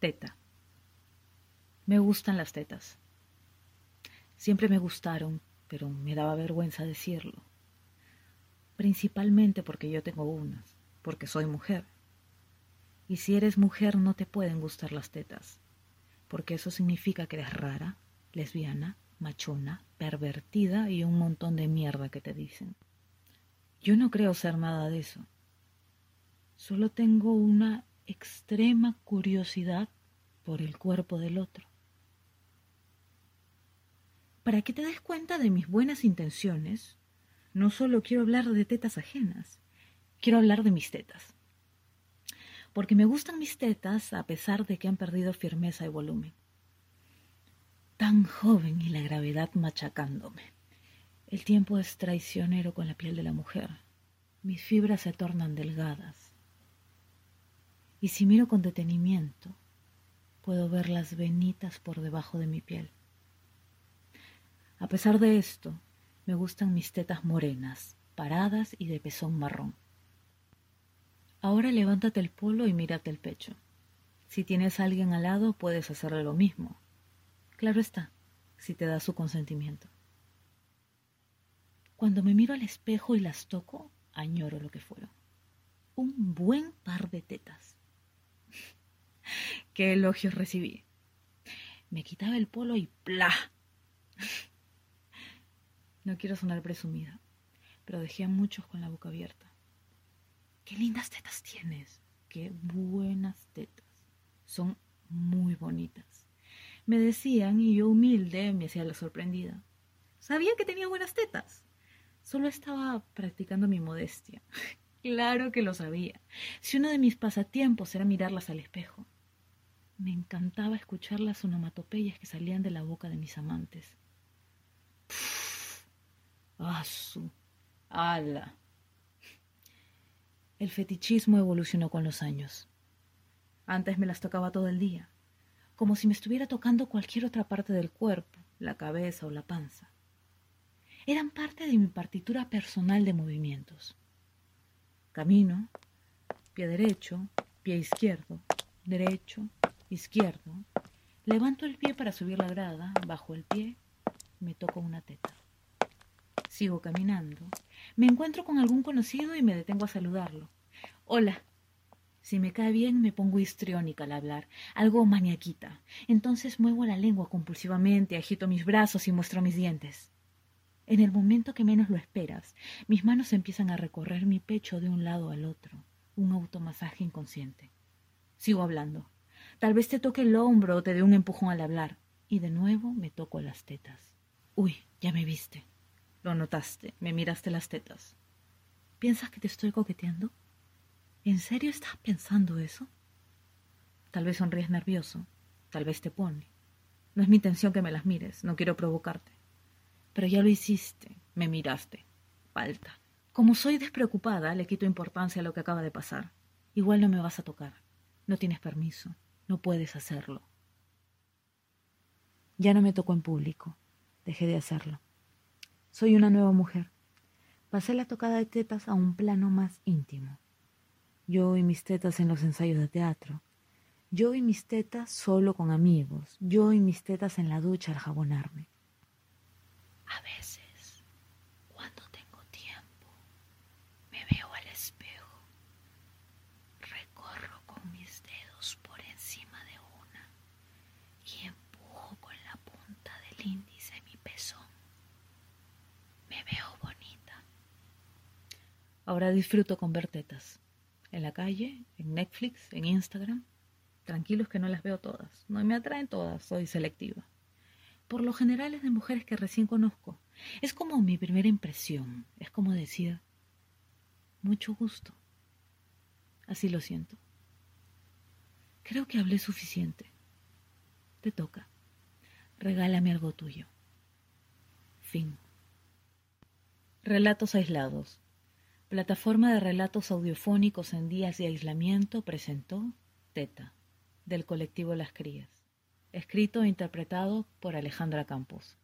Teta. Me gustan las tetas. Siempre me gustaron, pero me daba vergüenza decirlo. Principalmente porque yo tengo unas, porque soy mujer. Y si eres mujer no te pueden gustar las tetas, porque eso significa que eres rara, lesbiana, machona, pervertida y un montón de mierda que te dicen. Yo no creo ser nada de eso. Solo tengo una extrema curiosidad por el cuerpo del otro. Para que te des cuenta de mis buenas intenciones, no solo quiero hablar de tetas ajenas, quiero hablar de mis tetas porque me gustan mis tetas a pesar de que han perdido firmeza y volumen. Tan joven y la gravedad machacándome. El tiempo es traicionero con la piel de la mujer. Mis fibras se tornan delgadas. Y si miro con detenimiento, puedo ver las venitas por debajo de mi piel. A pesar de esto, me gustan mis tetas morenas, paradas y de pezón marrón. Ahora levántate el polo y mírate el pecho. Si tienes a alguien al lado, puedes hacerle lo mismo. Claro está, si te da su consentimiento. Cuando me miro al espejo y las toco, añoro lo que fueron. Un buen par de tetas. Elogios recibí. Me quitaba el polo y ¡pla! No quiero sonar presumida, pero dejé a muchos con la boca abierta. Qué lindas tetas tienes. Qué buenas tetas. Son muy bonitas. Me decían y yo humilde me hacía la sorprendida. Sabía que tenía buenas tetas. Solo estaba practicando mi modestia. claro que lo sabía. Si uno de mis pasatiempos era mirarlas al espejo. Me encantaba escuchar las onomatopeyas que salían de la boca de mis amantes. ¡Asu! ¡Ala! El fetichismo evolucionó con los años. Antes me las tocaba todo el día, como si me estuviera tocando cualquier otra parte del cuerpo, la cabeza o la panza. Eran parte de mi partitura personal de movimientos. Camino, pie derecho, pie izquierdo, derecho, izquierdo. Levanto el pie para subir la grada, bajo el pie, me toco una teta. Sigo caminando. Me encuentro con algún conocido y me detengo a saludarlo. Hola. Si me cae bien, me pongo histriónica al hablar, algo maniaquita. Entonces muevo la lengua compulsivamente, agito mis brazos y muestro mis dientes. En el momento que menos lo esperas, mis manos empiezan a recorrer mi pecho de un lado al otro, un automasaje inconsciente. Sigo hablando. Tal vez te toque el hombro o te dé un empujón al hablar. Y de nuevo me toco las tetas. Uy, ya me viste. Lo notaste, me miraste las tetas. ¿Piensas que te estoy coqueteando? ¿En serio estás pensando eso? Tal vez sonríes nervioso, tal vez te pone. No es mi intención que me las mires, no quiero provocarte. Pero ya lo hiciste, me miraste. Falta. Como soy despreocupada, le quito importancia a lo que acaba de pasar. Igual no me vas a tocar. No tienes permiso. No puedes hacerlo. Ya no me tocó en público. Dejé de hacerlo. Soy una nueva mujer. Pasé la tocada de tetas a un plano más íntimo. Yo y mis tetas en los ensayos de teatro. Yo y mis tetas solo con amigos. Yo y mis tetas en la ducha al jabonarme. A veces Ahora disfruto con ver tetas. En la calle, en Netflix, en Instagram. Tranquilos que no las veo todas. No me atraen todas, soy selectiva. Por lo general es de mujeres que recién conozco. Es como mi primera impresión. Es como decir, mucho gusto. Así lo siento. Creo que hablé suficiente. Te toca. Regálame algo tuyo. Fin. Relatos aislados Plataforma de relatos audiofónicos en días de aislamiento presentó Teta, del colectivo Las Crías, escrito e interpretado por Alejandra Campos.